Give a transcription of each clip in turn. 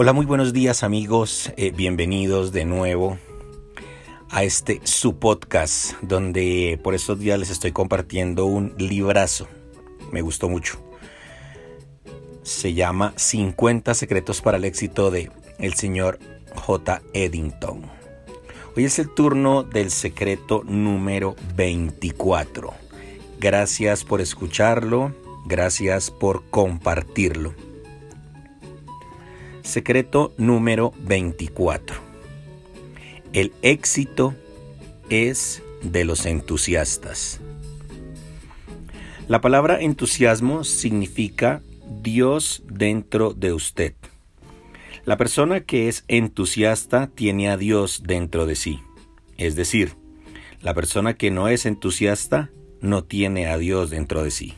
Hola, muy buenos días amigos, eh, bienvenidos de nuevo a este su podcast donde por estos días les estoy compartiendo un librazo, me gustó mucho. Se llama 50 secretos para el éxito de el señor J. Eddington. Hoy es el turno del secreto número 24. Gracias por escucharlo, gracias por compartirlo. Secreto número 24. El éxito es de los entusiastas. La palabra entusiasmo significa Dios dentro de usted. La persona que es entusiasta tiene a Dios dentro de sí. Es decir, la persona que no es entusiasta no tiene a Dios dentro de sí.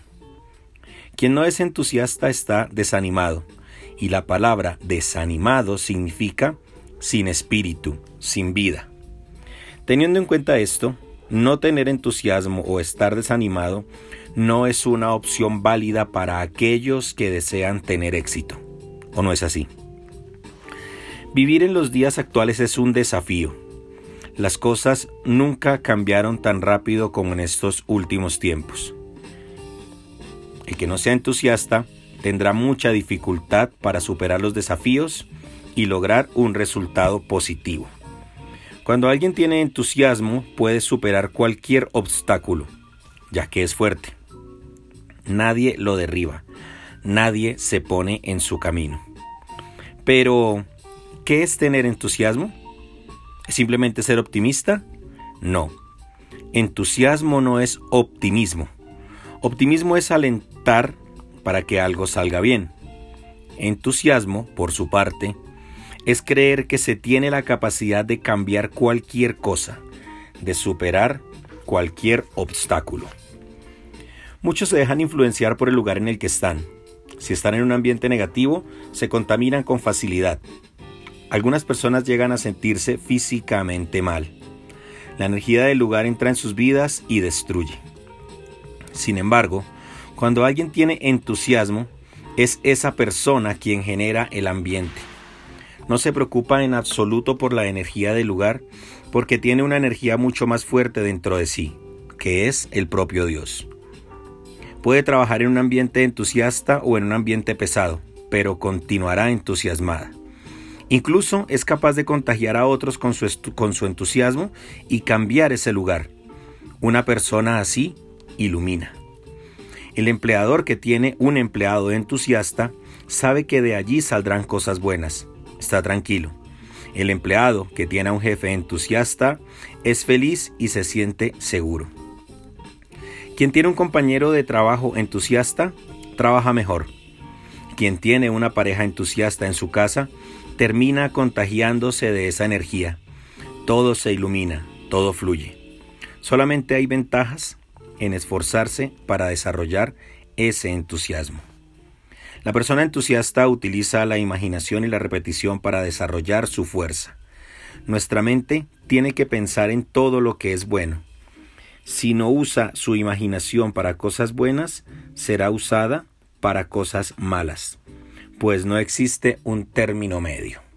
Quien no es entusiasta está desanimado, y la palabra desanimado significa sin espíritu, sin vida. Teniendo en cuenta esto, no tener entusiasmo o estar desanimado no es una opción válida para aquellos que desean tener éxito. ¿O no es así? Vivir en los días actuales es un desafío. Las cosas nunca cambiaron tan rápido como en estos últimos tiempos. El que no sea entusiasta tendrá mucha dificultad para superar los desafíos y lograr un resultado positivo. Cuando alguien tiene entusiasmo puede superar cualquier obstáculo, ya que es fuerte. Nadie lo derriba, nadie se pone en su camino. Pero, ¿qué es tener entusiasmo? ¿Es simplemente ser optimista? No. Entusiasmo no es optimismo. Optimismo es alentar para que algo salga bien. Entusiasmo, por su parte, es creer que se tiene la capacidad de cambiar cualquier cosa, de superar cualquier obstáculo. Muchos se dejan influenciar por el lugar en el que están. Si están en un ambiente negativo, se contaminan con facilidad. Algunas personas llegan a sentirse físicamente mal. La energía del lugar entra en sus vidas y destruye. Sin embargo, cuando alguien tiene entusiasmo, es esa persona quien genera el ambiente. No se preocupa en absoluto por la energía del lugar, porque tiene una energía mucho más fuerte dentro de sí, que es el propio Dios. Puede trabajar en un ambiente entusiasta o en un ambiente pesado, pero continuará entusiasmada. Incluso es capaz de contagiar a otros con su, con su entusiasmo y cambiar ese lugar. Una persona así ilumina. El empleador que tiene un empleado entusiasta sabe que de allí saldrán cosas buenas. Está tranquilo. El empleado que tiene a un jefe entusiasta es feliz y se siente seguro. Quien tiene un compañero de trabajo entusiasta trabaja mejor. Quien tiene una pareja entusiasta en su casa termina contagiándose de esa energía. Todo se ilumina, todo fluye. Solamente hay ventajas en esforzarse para desarrollar ese entusiasmo. La persona entusiasta utiliza la imaginación y la repetición para desarrollar su fuerza. Nuestra mente tiene que pensar en todo lo que es bueno. Si no usa su imaginación para cosas buenas, será usada para cosas malas, pues no existe un término medio.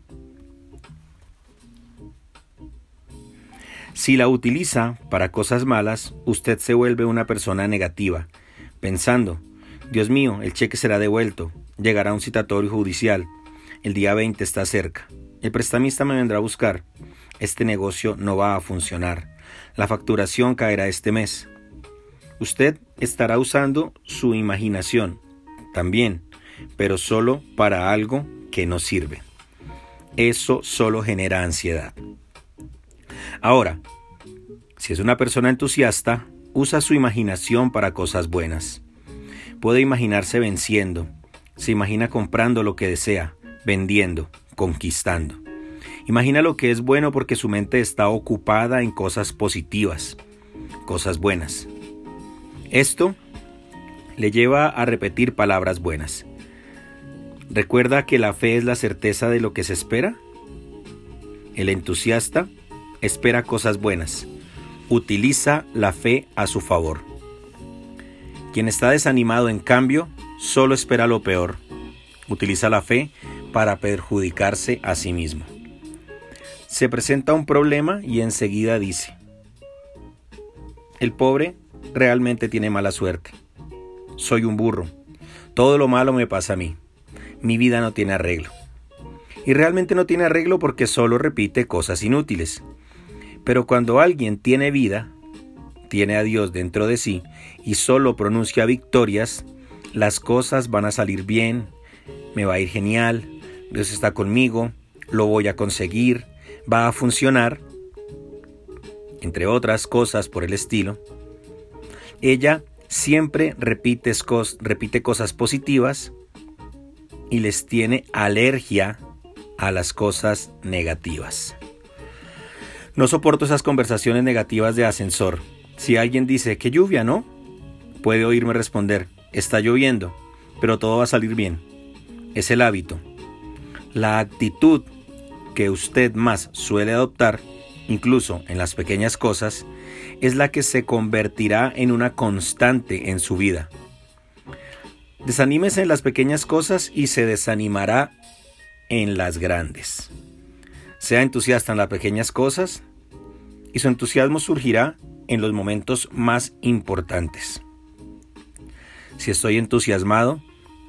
Si la utiliza para cosas malas, usted se vuelve una persona negativa, pensando, Dios mío, el cheque será devuelto, llegará un citatorio judicial, el día 20 está cerca, el prestamista me vendrá a buscar, este negocio no va a funcionar, la facturación caerá este mes. Usted estará usando su imaginación, también, pero solo para algo que no sirve. Eso solo genera ansiedad. Ahora, si es una persona entusiasta, usa su imaginación para cosas buenas. Puede imaginarse venciendo, se imagina comprando lo que desea, vendiendo, conquistando. Imagina lo que es bueno porque su mente está ocupada en cosas positivas, cosas buenas. Esto le lleva a repetir palabras buenas. ¿Recuerda que la fe es la certeza de lo que se espera? El entusiasta espera cosas buenas. Utiliza la fe a su favor. Quien está desanimado, en cambio, solo espera lo peor. Utiliza la fe para perjudicarse a sí mismo. Se presenta un problema y enseguida dice, el pobre realmente tiene mala suerte. Soy un burro. Todo lo malo me pasa a mí. Mi vida no tiene arreglo. Y realmente no tiene arreglo porque solo repite cosas inútiles. Pero cuando alguien tiene vida, tiene a Dios dentro de sí y solo pronuncia victorias, las cosas van a salir bien, me va a ir genial, Dios está conmigo, lo voy a conseguir, va a funcionar, entre otras cosas por el estilo. Ella siempre repite, repite cosas positivas y les tiene alergia a las cosas negativas. No soporto esas conversaciones negativas de ascensor. Si alguien dice que lluvia, ¿no? Puede oírme responder, está lloviendo, pero todo va a salir bien. Es el hábito. La actitud que usted más suele adoptar, incluso en las pequeñas cosas, es la que se convertirá en una constante en su vida. Desanímese en las pequeñas cosas y se desanimará en las grandes. Sea entusiasta en las pequeñas cosas y su entusiasmo surgirá en los momentos más importantes. Si estoy entusiasmado,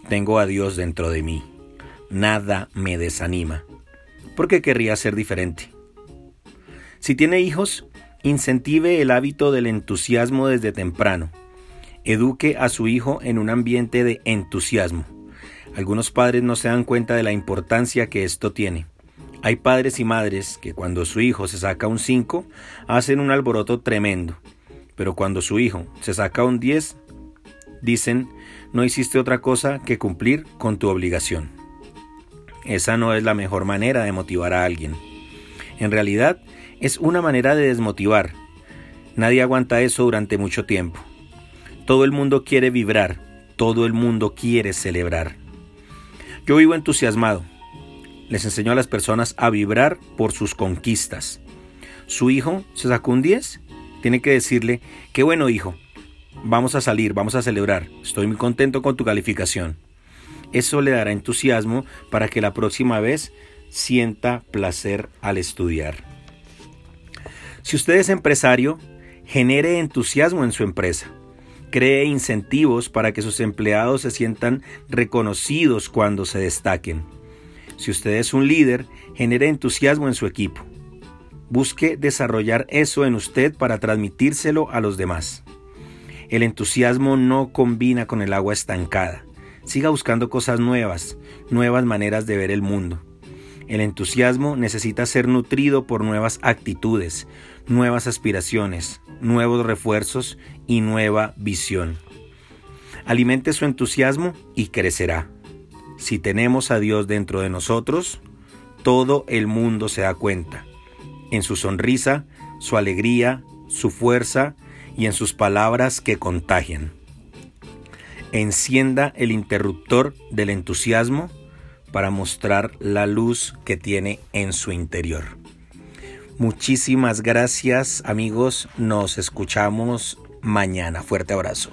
tengo a Dios dentro de mí. Nada me desanima. porque querría ser diferente? Si tiene hijos, incentive el hábito del entusiasmo desde temprano. Eduque a su hijo en un ambiente de entusiasmo. Algunos padres no se dan cuenta de la importancia que esto tiene. Hay padres y madres que cuando su hijo se saca un 5 hacen un alboroto tremendo, pero cuando su hijo se saca un 10 dicen no hiciste otra cosa que cumplir con tu obligación. Esa no es la mejor manera de motivar a alguien. En realidad es una manera de desmotivar. Nadie aguanta eso durante mucho tiempo. Todo el mundo quiere vibrar, todo el mundo quiere celebrar. Yo vivo entusiasmado, les enseñó a las personas a vibrar por sus conquistas. Su hijo se sacó un 10, tiene que decirle, qué bueno hijo, vamos a salir, vamos a celebrar, estoy muy contento con tu calificación. Eso le dará entusiasmo para que la próxima vez sienta placer al estudiar. Si usted es empresario, genere entusiasmo en su empresa. Cree incentivos para que sus empleados se sientan reconocidos cuando se destaquen. Si usted es un líder, genere entusiasmo en su equipo. Busque desarrollar eso en usted para transmitírselo a los demás. El entusiasmo no combina con el agua estancada. Siga buscando cosas nuevas, nuevas maneras de ver el mundo. El entusiasmo necesita ser nutrido por nuevas actitudes, nuevas aspiraciones, nuevos refuerzos y nueva visión. Alimente su entusiasmo y crecerá. Si tenemos a Dios dentro de nosotros, todo el mundo se da cuenta. En su sonrisa, su alegría, su fuerza y en sus palabras que contagian. Encienda el interruptor del entusiasmo para mostrar la luz que tiene en su interior. Muchísimas gracias amigos, nos escuchamos mañana. Fuerte abrazo.